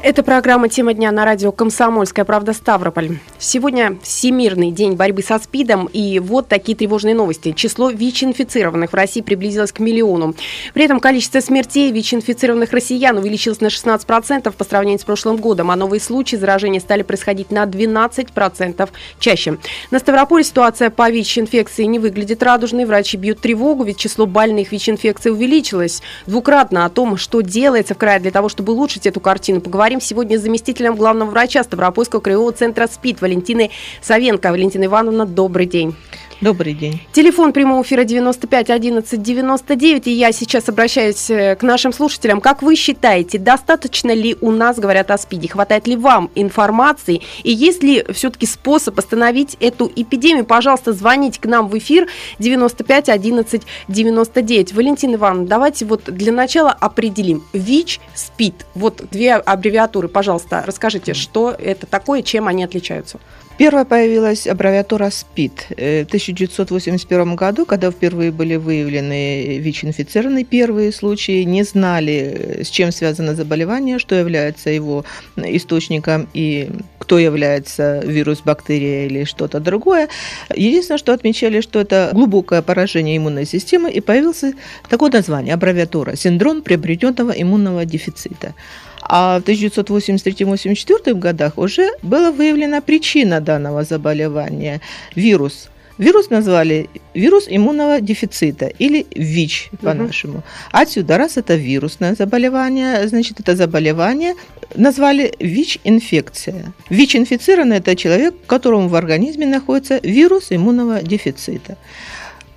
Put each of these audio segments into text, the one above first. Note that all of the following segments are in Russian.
Это программа «Тема дня» на радио «Комсомольская правда» Ставрополь. Сегодня Всемирный день борьбы со СПИДом, и вот такие тревожные новости. Число ВИЧ-инфицированных в России приблизилось к миллиону. При этом количество смертей ВИЧ-инфицированных россиян увеличилось на 16% по сравнению с прошлым годом, а новые случаи заражения стали происходить на 12% чаще. На Ставрополе ситуация по ВИЧ-инфекции не выглядит радужной. Врачи бьют тревогу, ведь число больных ВИЧ-инфекцией увеличилось двукратно. О том, что делается в крае для того, чтобы улучшить эту картину, поговорим поговорим сегодня с заместителем главного врача Ставропольского краевого центра СПИД Валентиной Савенко. Валентина Ивановна, добрый день. Добрый день. Телефон прямого эфира 95 11 99. И я сейчас обращаюсь э, к нашим слушателям. Как вы считаете, достаточно ли у нас говорят о СПИДе? Хватает ли вам информации? И есть ли все-таки способ остановить эту эпидемию? Пожалуйста, звоните к нам в эфир 95 11 99. Валентина Ивановна, давайте вот для начала определим. ВИЧ, СПИД. Вот две аббревиатуры, пожалуйста, расскажите, что это такое, чем они отличаются? Первая появилась аббревиатура СПИД э, в 1981 году, когда впервые были выявлены ВИЧ-инфицированные первые случаи, не знали, с чем связано заболевание, что является его источником и кто является вирус, бактерия или что-то другое. Единственное, что отмечали, что это глубокое поражение иммунной системы, и появился такое название, аббревиатура – синдром приобретенного иммунного дефицита. А в 1983-1984 годах уже была выявлена причина данного заболевания – вирус. Вирус назвали вирус иммунного дефицита или ВИЧ по-нашему. Угу. Отсюда, раз это вирусное заболевание, значит, это заболевание назвали ВИЧ-инфекция. ВИЧ-инфицированный – это человек, у которого в организме находится вирус иммунного дефицита.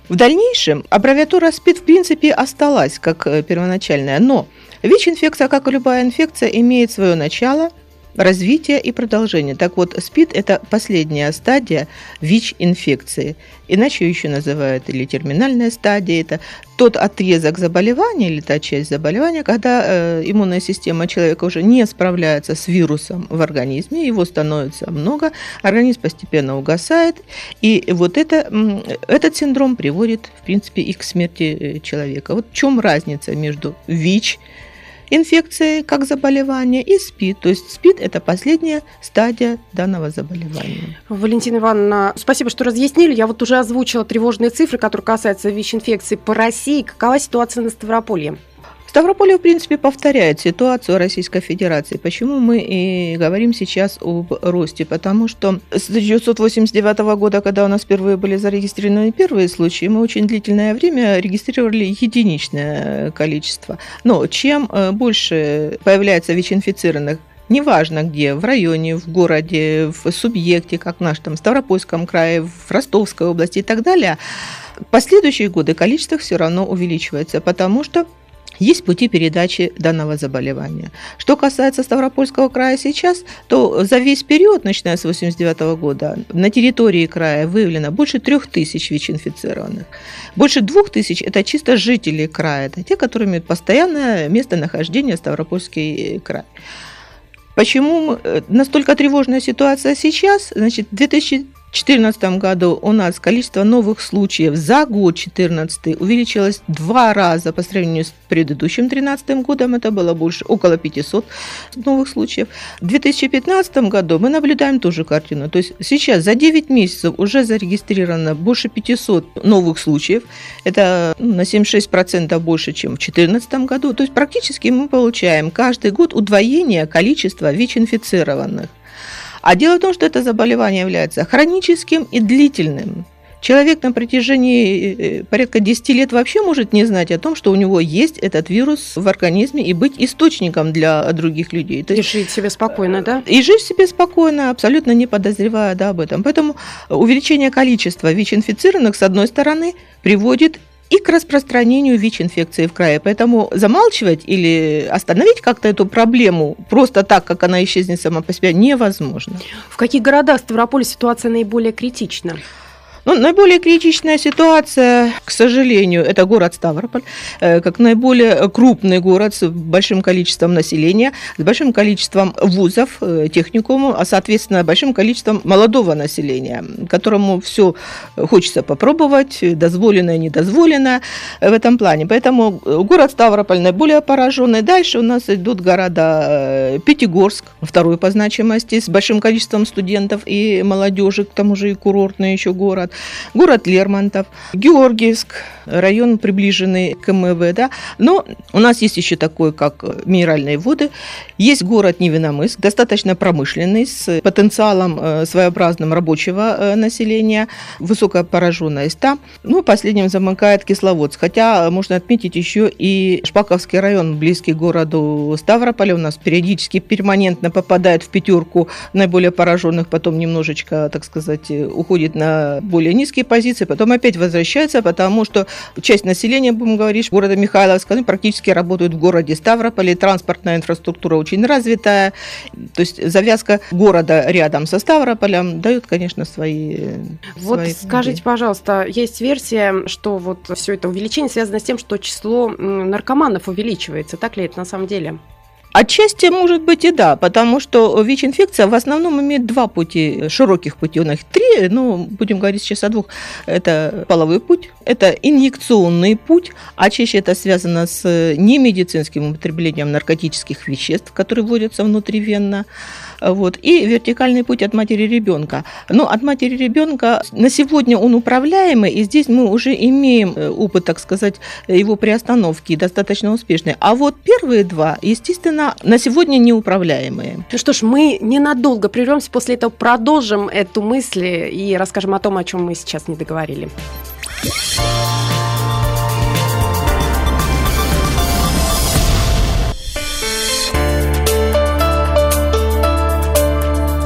В дальнейшем аббревиатура СПИД в принципе осталась как э, первоначальная, но ВИЧ-инфекция, как и любая инфекция, имеет свое начало, развитие и продолжение. Так вот, СПИД – это последняя стадия ВИЧ-инфекции. Иначе еще называют или терминальная стадия. Это тот отрезок заболевания или та часть заболевания, когда э, иммунная система человека уже не справляется с вирусом в организме, его становится много, организм постепенно угасает, и вот это, этот синдром приводит, в принципе, и к смерти э, человека. Вот в чем разница между ВИЧ инфекции как заболевание и СПИД. То есть СПИД – это последняя стадия данного заболевания. Валентина Ивановна, спасибо, что разъяснили. Я вот уже озвучила тревожные цифры, которые касаются ВИЧ-инфекции по России. Какова ситуация на Ставрополье? Ставрополе, в принципе, повторяет ситуацию Российской Федерации. Почему мы и говорим сейчас об росте? Потому что с 1989 года, когда у нас впервые были зарегистрированы первые случаи, мы очень длительное время регистрировали единичное количество. Но чем э, больше появляется ВИЧ-инфицированных неважно где, в районе, в городе, в субъекте, как в Ставропольском крае, в Ростовской области и так далее, последующие годы количество все равно увеличивается, потому что есть пути передачи данного заболевания. Что касается Ставропольского края сейчас, то за весь период, начиная с 1989 года, на территории края выявлено больше 3000 ВИЧ-инфицированных. Больше 2000 – это чисто жители края, это те, которые имеют постоянное местонахождение Ставропольский край. Почему э, настолько тревожная ситуация сейчас? Значит, в 2000 2014 году у нас количество новых случаев за год 2014 увеличилось два раза по сравнению с предыдущим 2013 годом. Это было больше, около 500 новых случаев. В 2015 году мы наблюдаем ту же картину. То есть сейчас за 9 месяцев уже зарегистрировано больше 500 новых случаев. Это ну, на 76% больше, чем в 2014 году. То есть практически мы получаем каждый год удвоение количества ВИЧ-инфицированных. А дело в том, что это заболевание является хроническим и длительным. Человек на протяжении э, порядка 10 лет вообще может не знать о том, что у него есть этот вирус в организме и быть источником для других людей. То и жить себе спокойно, да? И жить себе спокойно, абсолютно не подозревая да, об этом. Поэтому увеличение количества ВИЧ-инфицированных, с одной стороны, приводит и к распространению ВИЧ-инфекции в крае. Поэтому замалчивать или остановить как-то эту проблему просто так, как она исчезнет сама по себе, невозможно. В каких городах Ставрополя ситуация наиболее критична? Ну, наиболее критичная ситуация, к сожалению, это город Ставрополь, э, как наиболее крупный город с большим количеством населения, с большим количеством вузов, э, техникумов, а, соответственно, большим количеством молодого населения, которому все хочется попробовать, дозволено и недозволено в этом плане. Поэтому город Ставрополь наиболее пораженный. Дальше у нас идут города э, Пятигорск, второй по значимости, с большим количеством студентов и молодежи, к тому же и курортный еще город город Лермонтов, Георгиевск, район приближенный к МВ, да, но у нас есть еще такой, как минеральные воды, есть город Невиномыск, достаточно промышленный, с потенциалом э, своеобразным рабочего э, населения, высокая пораженность там, ну, последним замыкает Кисловодск, хотя можно отметить еще и Шпаковский район, близкий к городу Ставрополя, у нас периодически перманентно попадает в пятерку наиболее пораженных, потом немножечко, так сказать, уходит на более низкие позиции, потом опять возвращается, потому что часть населения, будем говорить, города Михайловска, ну, практически работают в городе Ставрополе, транспортная инфраструктура очень развитая, то есть завязка города рядом со Ставрополем дает, конечно, свои... Вот свои скажите, идеи. пожалуйста, есть версия, что вот все это увеличение связано с тем, что число наркоманов увеличивается, так ли это на самом деле? Отчасти, может быть, и да, потому что ВИЧ-инфекция в основном имеет два пути, широких пути, у них три, ну, будем говорить сейчас о двух. Это половой путь, это инъекционный путь, а чаще это связано с немедицинским употреблением наркотических веществ, которые вводятся внутривенно. Вот. И вертикальный путь от матери ребенка. Но от матери ребенка на сегодня он управляемый, и здесь мы уже имеем э, опыт, так сказать, его приостановки достаточно успешный. А вот первые два, естественно, на сегодня неуправляемые. Ну что ж, мы ненадолго прервемся, после этого продолжим эту мысль и расскажем о том, о чем мы сейчас не договорили.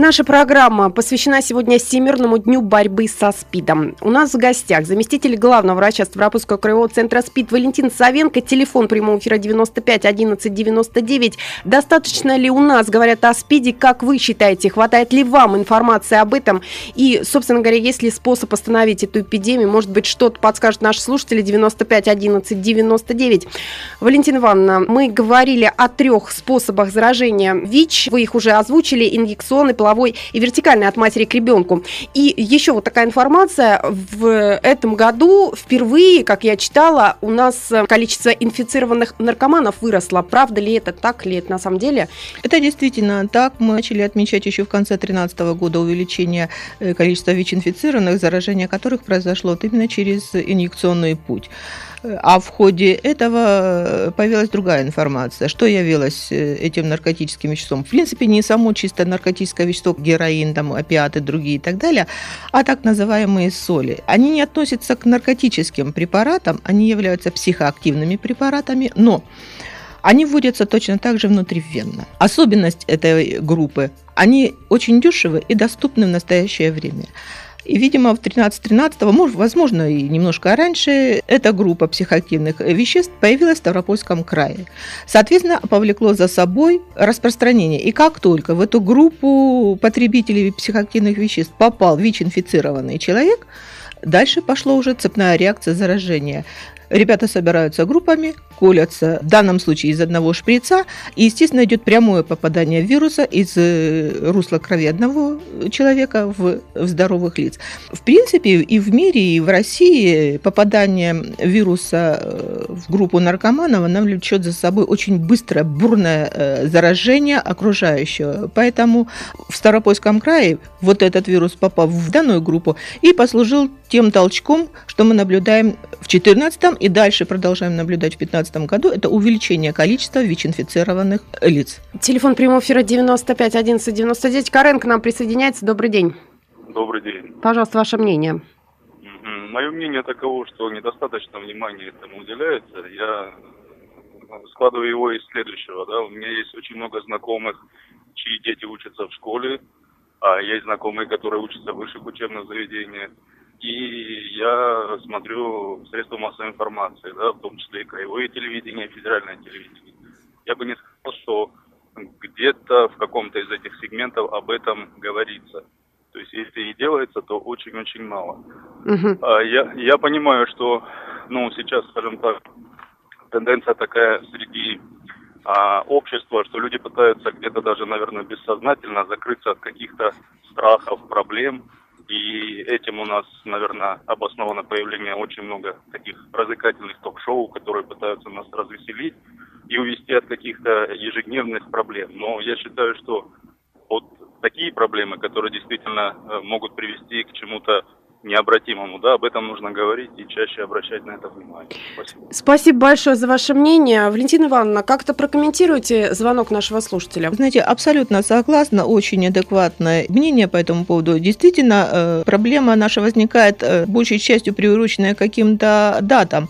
Наша программа посвящена сегодня Всемирному дню борьбы со СПИДом. У нас в гостях заместитель главного врача Ставропольского краевого центра СПИД Валентин Савенко. Телефон прямого эфира 95 11 99. Достаточно ли у нас говорят о СПИДе? Как вы считаете, хватает ли вам информации об этом? И, собственно говоря, есть ли способ остановить эту эпидемию? Может быть, что-то подскажут наши слушатели 95 11 99. Валентина Ивановна, мы говорили о трех способах заражения ВИЧ. Вы их уже озвучили. Инъекционный, половой и вертикальной от матери к ребенку. И еще вот такая информация. В этом году впервые, как я читала, у нас количество инфицированных наркоманов выросло. Правда ли это так ли это на самом деле? Это действительно так. Мы начали отмечать еще в конце 2013 года увеличение э, количества ВИЧ-инфицированных, заражение которых произошло вот именно через инъекционный путь. А в ходе этого э, появилась другая информация. Что явилось э, этим наркотическим веществом? В принципе, не само чисто наркотическое вещество, героин, там, опиаты, другие и так далее, а так называемые соли. Они не относятся к наркотическим препаратам, они являются психоактивными препаратами, но они вводятся точно так же внутривенно. Особенность этой группы – они очень дешевы и доступны в настоящее время. И, видимо, в 13-13, возможно, и немножко раньше, эта группа психоактивных веществ появилась в Ставропольском крае. Соответственно, повлекло за собой распространение. И как только в эту группу потребителей психоактивных веществ попал ВИЧ-инфицированный человек, Дальше пошла уже цепная реакция заражения. Ребята собираются группами, колятся, в данном случае из одного шприца, и, естественно, идет прямое попадание вируса из э, русла крови одного человека в, в здоровых лиц. В принципе, и в мире, и в России попадание вируса э, в группу наркоманов, оно влечет за собой очень быстрое, бурное э, заражение окружающего. Поэтому в Старопольском крае вот этот вирус попал в данную группу и послужил тем толчком, что мы наблюдаем в 2014 и дальше продолжаем наблюдать в 2015 2015 году, это увеличение количества ВИЧ-инфицированных лиц. Телефон прямого эфира 95 11 99. Карен к нам присоединяется. Добрый день. Добрый день. Пожалуйста, ваше мнение. Мое мнение таково, что недостаточно внимания этому уделяется. Я складываю его из следующего. Да? У меня есть очень много знакомых, чьи дети учатся в школе, а есть знакомые, которые учатся в высших учебных заведениях. И я смотрю средства массовой информации, да, в том числе и краевое телевидение, и федеральное телевидение. Я бы не сказал, что где-то в каком-то из этих сегментов об этом говорится. То есть если и делается, то очень-очень мало. Угу. А, я, я понимаю, что ну, сейчас, скажем так, тенденция такая среди а, общества, что люди пытаются где-то даже, наверное, бессознательно закрыться от каких-то страхов, проблем. И этим у нас, наверное, обосновано появление очень много таких развлекательных ток-шоу, которые пытаются нас развеселить и увести от каких-то ежедневных проблем. Но я считаю, что вот такие проблемы, которые действительно э, могут привести к чему-то необратимому, да, об этом нужно говорить и чаще обращать на это внимание. Спасибо. Спасибо большое за ваше мнение. Валентина Ивановна, как-то прокомментируйте звонок нашего слушателя. Знаете, абсолютно согласна, очень адекватное мнение по этому поводу. Действительно, э, проблема наша возникает э, большей частью приуроченная к каким-то датам.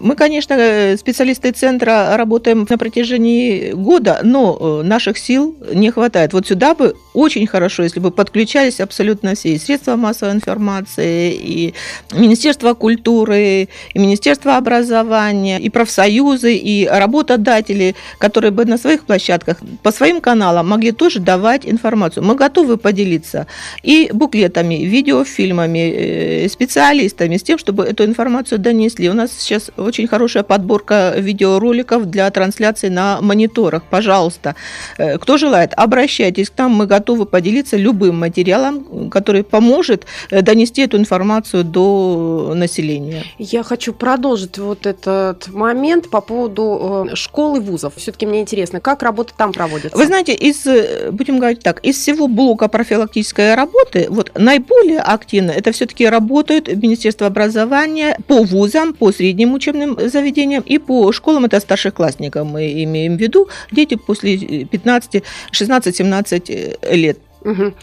Мы, конечно, э, специалисты центра работаем на протяжении года, но наших сил не хватает. Вот сюда бы очень хорошо, если бы подключались абсолютно все и средства массовой информации, и Министерство культуры, и Министерство образования, и профсоюзы, и работодатели, которые бы на своих площадках по своим каналам могли тоже давать информацию. Мы готовы поделиться и буклетами, видеофильмами, э, специалистами с тем, чтобы эту информацию донесли. У нас сейчас очень хорошая подборка видеороликов для трансляции на мониторах. Пожалуйста, э, кто желает, обращайтесь к нам, мы готовы поделиться любым материалом, который поможет э, донести эту информацию до населения. Я хочу продолжить вот этот момент по поводу э, школ и вузов. Все-таки мне интересно, как работа там проводится? Вы знаете, из, э, будем говорить так, из всего блока профилактической работы, вот наиболее активно это все-таки работают Министерство образования по вузам, по средним учебным заведениям и по школам, это старшеклассникам мы имеем в виду, дети после 15, 16, 17 лет. Угу.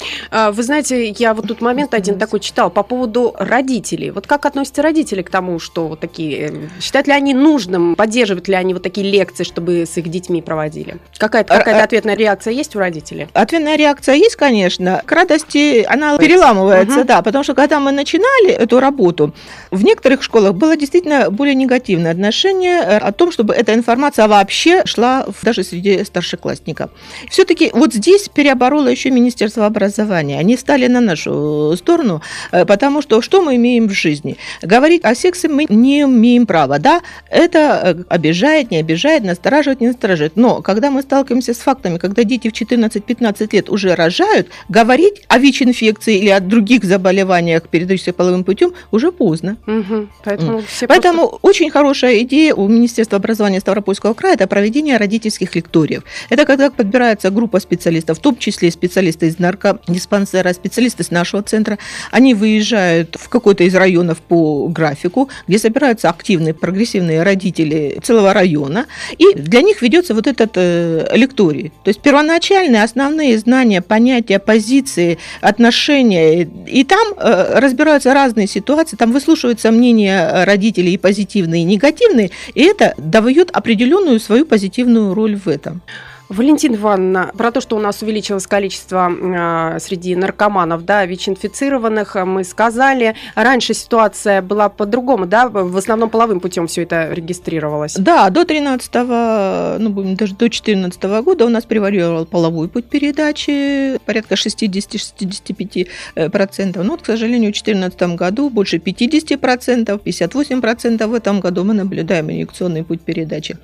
Вы знаете, я вот тут момент один такой читал по поводу родителей. Вот как относятся родители к тому, что вот такие... Э, считают ли они нужным, поддерживают ли они вот такие лекции, чтобы с их детьми проводили? Какая-то какая а, ответная реакция есть у родителей? Ответная реакция есть, конечно. К радости она переламывается, угу. да, потому что когда мы начинали эту работу, в некоторых школах было действительно более негативное отношение э, о том, чтобы эта информация вообще шла даже среди старшеклассников. Все-таки вот здесь переобороло еще Министерство Министерства образования. Они стали на нашу сторону, э, потому что что мы имеем в жизни? Говорить о сексе мы не имеем права. Да, это э, обижает, не обижает, настораживает, не настораживает. Но когда мы сталкиваемся с фактами, когда дети в 14-15 лет уже рожают, говорить о ВИЧ-инфекции или о других заболеваниях, передающихся половым путем, уже поздно. Угу. Поэтому, mm. Поэтому просто... очень хорошая идея у Министерства образования Ставропольского края – это проведение родительских лекториев. Это когда подбирается группа специалистов, в том числе специалисты из наркодиспансера, специалисты с нашего центра, они выезжают в какой-то из районов по графику, где собираются активные, прогрессивные родители целого района, и для них ведется вот этот э, лекторий. То есть первоначальные основные знания, понятия, позиции, отношения, и там э, разбираются разные ситуации, там выслушиваются мнения родителей и позитивные, и негативные, и это дает определенную свою позитивную роль в этом. Валентина Ивановна, про то, что у нас увеличилось количество э, среди наркоманов, да, ВИЧ-инфицированных, мы сказали. Раньше ситуация была по-другому, да, в основном половым путем все это регистрировалось. Да, до 13 ну, даже до 14 года у нас превалировал половой путь передачи, порядка 60-65%. Но вот, к сожалению, в 2014 году больше 50%, 58% в этом году мы наблюдаем инъекционный путь передачи.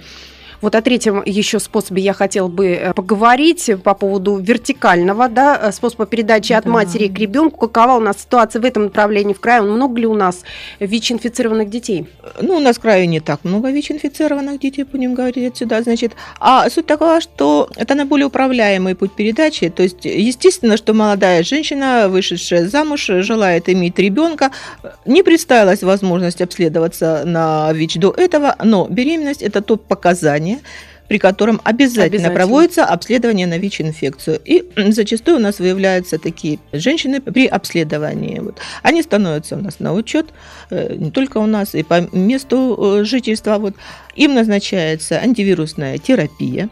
Вот о третьем еще способе я хотела бы э, поговорить по поводу вертикального да, э, способа передачи от матери к ребенку. Какова у нас ситуация в этом направлении в крае? Много ли у нас ВИЧ-инфицированных детей? Ну, у нас в крае не так много ВИЧ-инфицированных детей, будем говорить отсюда. Значит, а суть такова, что это наиболее управляемый путь передачи. То есть, естественно, что молодая женщина, вышедшая замуж, желает иметь ребенка, не представилась возможность обследоваться на ВИЧ до этого, но беременность – это то показание, обследование, при котором обязательно, обязательно проводится обследование на ВИЧ-инфекцию. И зачастую у нас выявляются такие женщины при обследовании. Вот. Они становятся у нас на учет, э, не только у нас, и по месту э, жительства. Вот. Им назначается антивирусная терапия.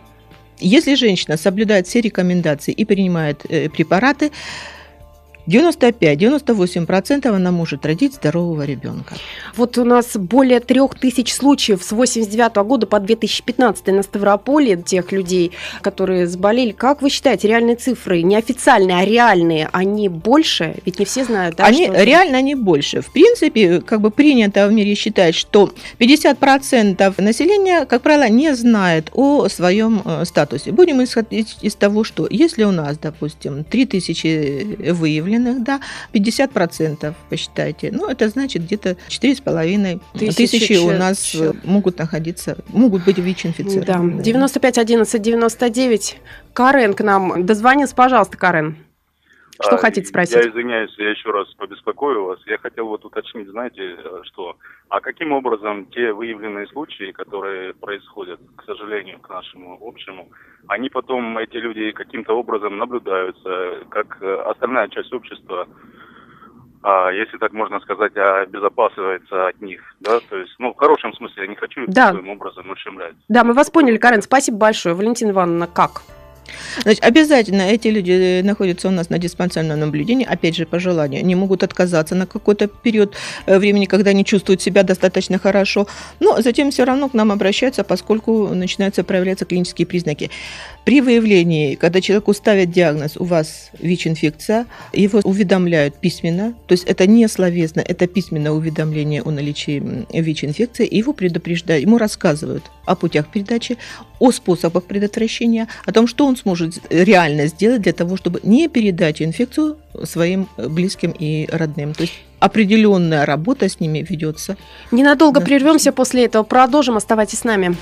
Если женщина соблюдает все рекомендации и принимает э, препараты, 95-98% она может родить здорового ребенка. Вот у нас более трех тысяч случаев с 89 года по 2015 на Ставрополе тех людей, которые заболели. Как вы считаете, реальные цифры, не официальные, а реальные, они больше? Ведь не все знают, да? Они что... реально они больше. В принципе, как бы принято в мире считать, что 50% населения, как правило, не знает о своем э, статусе. Будем исходить из того, что если у нас, допустим, 3000 выявлены, выявленных, да, 50% посчитайте. Ну, это значит где-то 4,5 тысячи, тысячи у нас человек. могут находиться, могут быть ВИЧ-инфицированы. Да. 95 11 99. Карен к нам. Дозвонился, пожалуйста, Карен. Что а, хотите спросить? Я извиняюсь, я еще раз побеспокою вас. Я хотел вот уточнить, знаете, что, а каким образом те выявленные случаи, которые происходят, к сожалению, к нашему общему, они потом, эти люди каким-то образом наблюдаются, как э, остальная часть общества, а, если так можно сказать, обезопасивается от них, да, то есть, ну, в хорошем смысле, я не хочу да. таким образом ущемлять. Да, мы вас поняли, Карен, спасибо большое. Валентина Ивановна, как? Значит, обязательно эти люди находятся у нас на диспансерном наблюдении, опять же, по желанию. Они могут отказаться на какой-то период э, времени, когда они чувствуют себя достаточно хорошо, но затем все равно к нам обращаются, поскольку начинаются проявляться клинические признаки. При выявлении, когда человеку ставят диагноз, у вас ВИЧ-инфекция, его уведомляют письменно, то есть это не словесно, это письменное уведомление о наличии ВИЧ-инфекции, и его предупреждают, ему рассказывают о путях передачи, о способах предотвращения, о том, что он сможет реально сделать для того, чтобы не передать инфекцию своим близким и родным. То есть определенная работа с ними ведется. Ненадолго да. прервемся после этого, продолжим, оставайтесь с нами.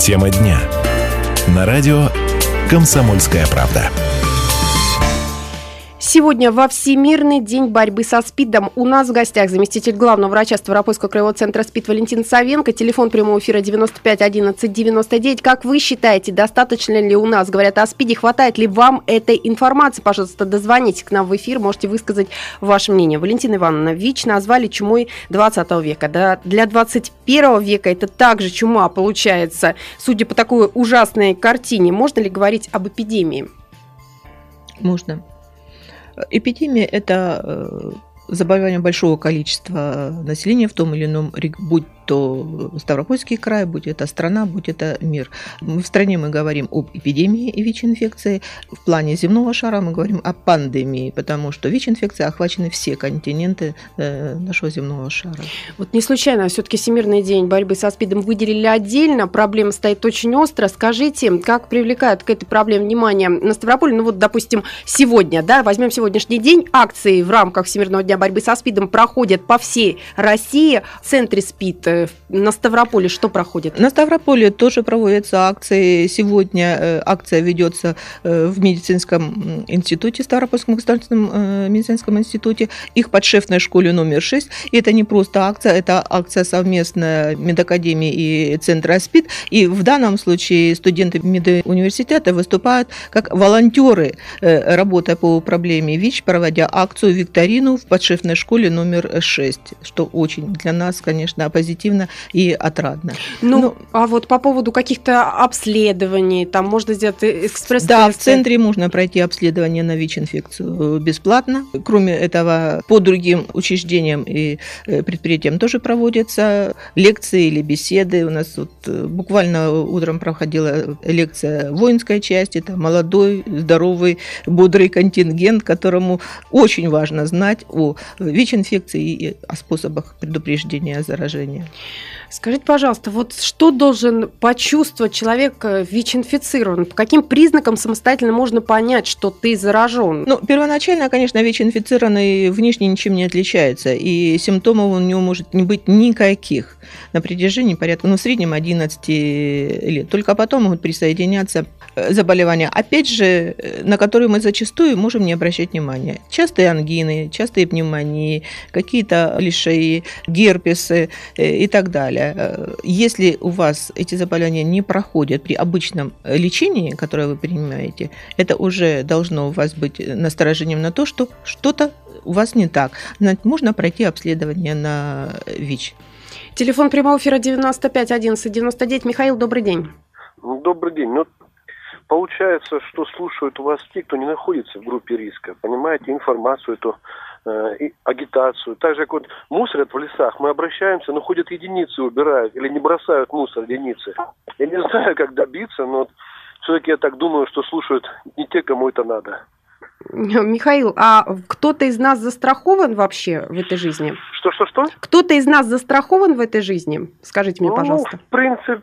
Тема дня. На радио «Комсомольская правда». Сегодня во Всемирный день борьбы со СПИДом у нас в гостях заместитель главного врача Ставропольского краевого центра СПИД Валентин Савенко. Телефон прямого эфира 95 11 99. Как вы считаете, достаточно ли у нас говорят о СПИДе? Хватает ли вам этой информации? Пожалуйста, дозвоните к нам в эфир, можете высказать ваше мнение. Валентина Ивановна, ВИЧ назвали чумой 20 века. Да? Для 21 века это также чума получается. Судя по такой ужасной картине, можно ли говорить об эпидемии? Можно. Эпидемия – это э, заболевание большого количества населения в том или ином, будь то Ставропольский край, будь это страна, будь это мир. В стране мы говорим об эпидемии ВИЧ-инфекции, в плане земного шара мы говорим о пандемии, потому что ВИЧ-инфекция охвачены все континенты э, нашего земного шара. Вот не случайно, все-таки Всемирный день борьбы со СПИДом выделили отдельно, проблема стоит очень остро. Скажите, как привлекают к этой проблеме внимание на Ставрополе? Ну вот, допустим, сегодня, да, возьмем сегодняшний день, акции в рамках Всемирного дня борьбы со СПИДом проходят по всей России, в центре СПИД э, на Ставрополе что проходит? На Ставрополе тоже проводятся акции. Сегодня э, акция ведется э, в медицинском институте, Ставропольском государственном э, медицинском институте, их подшефной школе номер 6. И это не просто акция, это акция совместная медакадемии и Центра СПИД. И в данном случае студенты медуниверситета выступают как волонтеры, работая по проблеме ВИЧ, проводя акцию викторину в подшефной школе номер 6, что очень для нас, конечно, позитивно позитивно и отрадно. Ну, ну а вот по поводу каких-то обследований, там можно сделать экспресс Да, в центре можно пройти обследование на ВИЧ-инфекцию бесплатно. Кроме этого, по другим учреждениям и э, предприятиям тоже проводятся лекции или беседы. У нас вот э, буквально утром проходила лекция воинской части, это молодой, здоровый, бодрый контингент, которому очень важно знать о ВИЧ-инфекции и о способах предупреждения заражения. Скажите, пожалуйста, вот что должен почувствовать человек э, ВИЧ-инфицирован? По каким признакам самостоятельно можно понять, что ты заражен? Ну, первоначально, конечно, ВИЧ-инфицированный внешне ничем не отличается, и симптомов у него может не быть никаких на протяжении порядка, ну, в среднем 11 лет. Только потом могут присоединяться э, заболевания, опять же, э, на которые мы зачастую можем не обращать внимания. Частые ангины, частые пневмонии, какие-то лишаи, герпесы так далее. Если у вас эти заболевания не проходят при обычном лечении, которое вы принимаете, это уже должно у вас быть насторожением на то, что что-то у вас не так. Можно пройти обследование на ВИЧ. Телефон прямого эфира 95 11 99. Михаил, добрый день. Добрый день. Ну, получается, что слушают у вас те, кто не находится в группе риска. Понимаете, информацию эту, э, агитацию. Так же, как вот мусорят в лесах, мы обращаемся, но ходят единицы, убирают или не бросают мусор единицы. Я не знаю, как добиться, но все-таки я так думаю, что слушают не те, кому это надо. Михаил, а кто-то из нас застрахован вообще в этой жизни? Что, что, что? Кто-то из нас застрахован в этой жизни? Скажите мне, ну, пожалуйста. в принципе,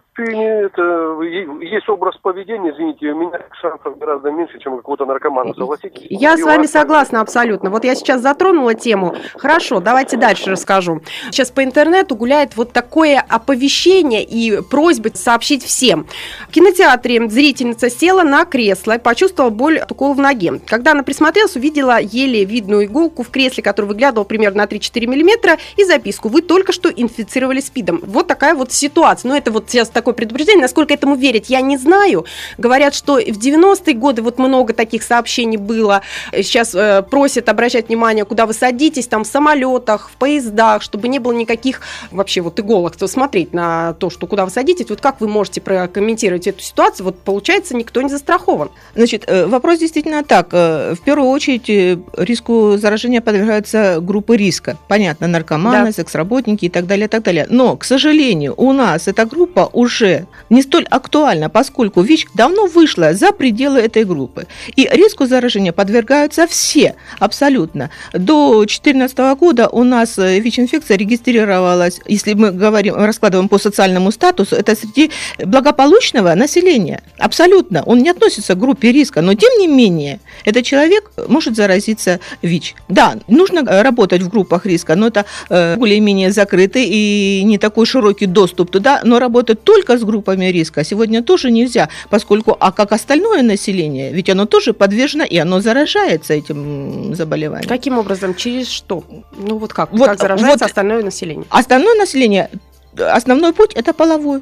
это, есть образ поведения, извините, у меня шансов гораздо меньше, чем у какого-то наркомана, согласитесь? Я И с вами вас... согласна абсолютно. Вот я сейчас затронула тему. Хорошо, давайте дальше расскажу. Сейчас по интернету гуляет вот такое оповещение и просьба сообщить всем. В кинотеатре зрительница села на кресло и почувствовала боль от укола в ноге. Когда она присмотрелась, увидела еле видную иголку в кресле, которая выглядывала примерно на 3-4 миллиметра, и записку «Вы только что инфицировали СПИДом». Вот такая вот ситуация. Но это вот сейчас такое предупреждение. Насколько этому верить, я не знаю. Говорят, что в 90-е годы вот много таких сообщений было. Сейчас э, просят обращать внимание, куда вы садитесь, там в самолетах, в поездах, чтобы не было никаких вообще вот иголок. То смотреть на то, что куда вы садитесь. Вот как вы можете прокомментировать эту ситуацию? Вот получается, никто не застрахован. Значит, э, вопрос действительно так. В первую очередь э, риску заражения подвергаются группы риска. Понятно, наркоманы, да. секс-работники и так далее, и так далее. Но, к сожалению, у нас эта группа уже не столь актуальна, поскольку ВИЧ давно вышла за пределы этой группы. И риску заражения подвергаются все, абсолютно. До 2014 года у нас э, ВИЧ-инфекция регистрировалась, если мы говорим, раскладываем по социальному статусу, это среди благополучного населения. Абсолютно. Он не относится к группе риска, но тем не менее, это человек человек может заразиться ВИЧ. Да, нужно э, работать в группах риска, но это э, более-менее закрытый и не такой широкий доступ туда, но работать только с группами риска сегодня тоже нельзя, поскольку, а как остальное население, ведь оно тоже подвержено и оно заражается этим заболеванием. Каким образом? Через что? Ну вот как? Вот, как заражается вот остальное население? Остальное население, основной путь – это половой.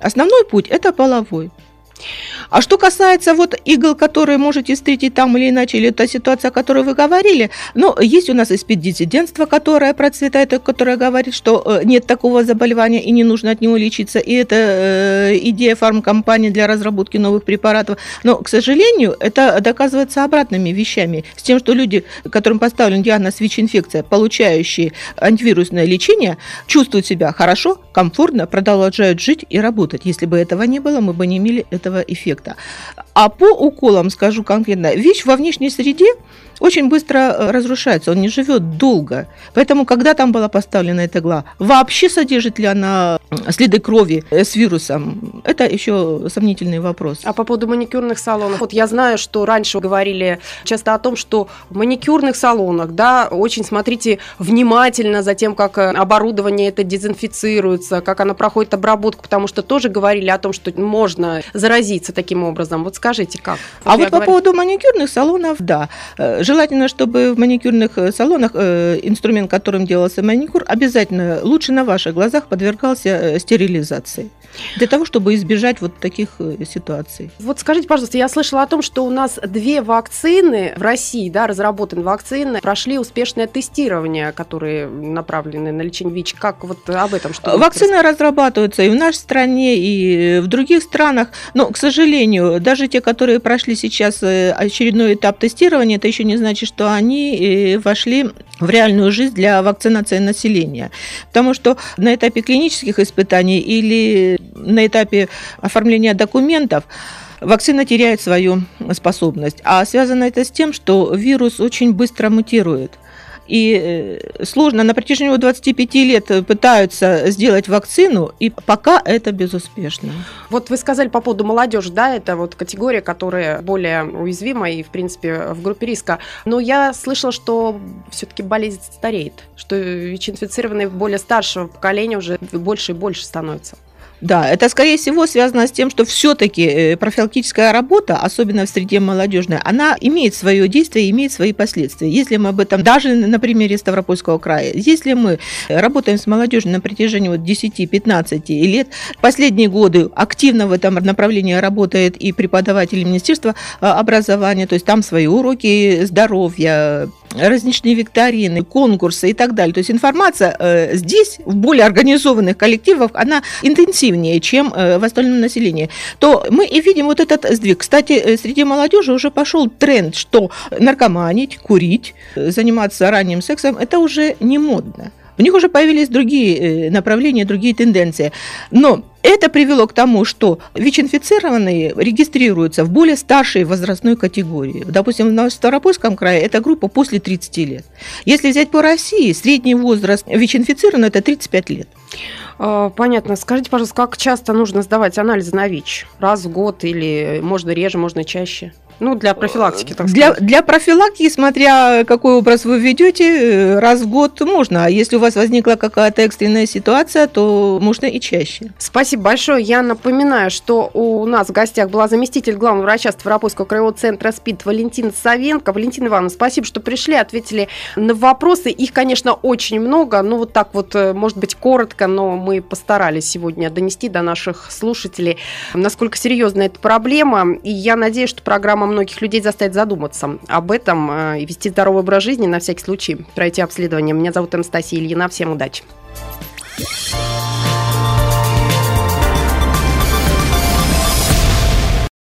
Основной путь – это половой. А что касается вот игл, которые можете встретить там или иначе, или та ситуация, о которой вы говорили, ну, есть у нас и спиддиссидентство, которое процветает, которое говорит, что э, нет такого заболевания и не нужно от него лечиться, и это э, идея фармкомпании для разработки новых препаратов. Но, к сожалению, это доказывается обратными вещами, с тем, что люди, которым поставлен диагноз ВИЧ-инфекция, получающие антивирусное лечение, чувствуют себя хорошо, комфортно, продолжают жить и работать. Если бы этого не было, мы бы не имели этого эффекта. А по уколам, скажу конкретно, ВИЧ во внешней среде очень быстро э, разрушается, он не живет долго. Поэтому, когда там была поставлена эта игла, вообще содержит ли она следы крови э, с вирусом, это еще сомнительный вопрос. А по поводу маникюрных салонов, вот я знаю, что раньше говорили часто о том, что в маникюрных салонах, да, очень смотрите внимательно за тем, как э, оборудование это дезинфицируется, как оно проходит обработку, потому что тоже говорили о том, что можно заразиться таким образом. Вот скажите, как? Вот а вот по говорю... поводу маникюрных салонов, да, Желательно, чтобы в маникюрных э, салонах э, инструмент, которым делался маникюр, обязательно лучше на ваших глазах подвергался э, стерилизации. Для того, чтобы избежать вот таких ситуаций. Вот скажите, пожалуйста, я слышала о том, что у нас две вакцины в России, да, разработаны вакцины, прошли успешное тестирование, которые направлены на лечение ВИЧ. Как вот об этом что Вакцины разрабатываются и в нашей стране, и в других странах. Но, к сожалению, даже те, которые прошли сейчас очередной этап тестирования, это еще не значит, что они э, вошли в реальную жизнь для вакцинации населения. Потому что на этапе клинических испытаний или на этапе оформления документов вакцина теряет свою способность. А связано это с тем, что вирус очень быстро мутирует. И э, сложно, на протяжении 25 лет пытаются сделать вакцину, и пока это безуспешно. Вот вы сказали по поводу молодежи, да, это вот категория, которая более уязвима и, в принципе, в группе риска. Но я слышала, что все-таки болезнь стареет, что ВИЧ-инфицированные более старшего поколения уже больше и больше становятся. Да, это, скорее всего, связано с тем, что все-таки э, профилактическая работа, особенно в среде молодежной, она имеет свое действие, имеет свои последствия. Если мы об этом, даже на примере Ставропольского края, если мы работаем с молодежью на протяжении вот 10-15 лет, последние годы активно в этом направлении работает и преподаватели Министерства а, образования, то есть там свои уроки здоровья, различные викторины, конкурсы и так далее. То есть информация э, здесь, в более организованных коллективах, она интенсивнее, чем э, в остальном населении. То мы и видим вот этот сдвиг. Кстати, э, среди молодежи уже пошел тренд, что наркоманить, курить, э, заниматься ранним сексом, это уже не модно. У них уже появились другие э, направления, другие тенденции. Но это привело к тому, что ВИЧ-инфицированные регистрируются в более старшей возрастной категории. Допустим, на Ставропольском крае эта группа после 30 лет. Если взять по России, средний возраст ВИЧ-инфицированного – это 35 лет. А, понятно. Скажите, пожалуйста, как часто нужно сдавать анализы на ВИЧ? Раз в год или можно реже, можно чаще? Ну, для профилактики, так для, сказать. Для профилактики, смотря какой образ вы ведете, раз в год можно. А если у вас возникла какая-то экстренная ситуация, то можно и чаще. Спасибо большое. Я напоминаю, что у нас в гостях была заместитель главного врача Ставропольского краевого центра СПИД Валентина Савенко. Валентина Ивановна, спасибо, что пришли, ответили на вопросы. Их, конечно, очень много. Ну, вот так вот, э, может быть, коротко, но мы постарались сегодня донести до наших слушателей, насколько серьезна эта проблема. И я надеюсь, что программа многих людей заставит задуматься об этом э, и вести здоровый образ жизни на всякий случай пройти обследование. Меня зовут Анастасия Ильина. Всем удачи.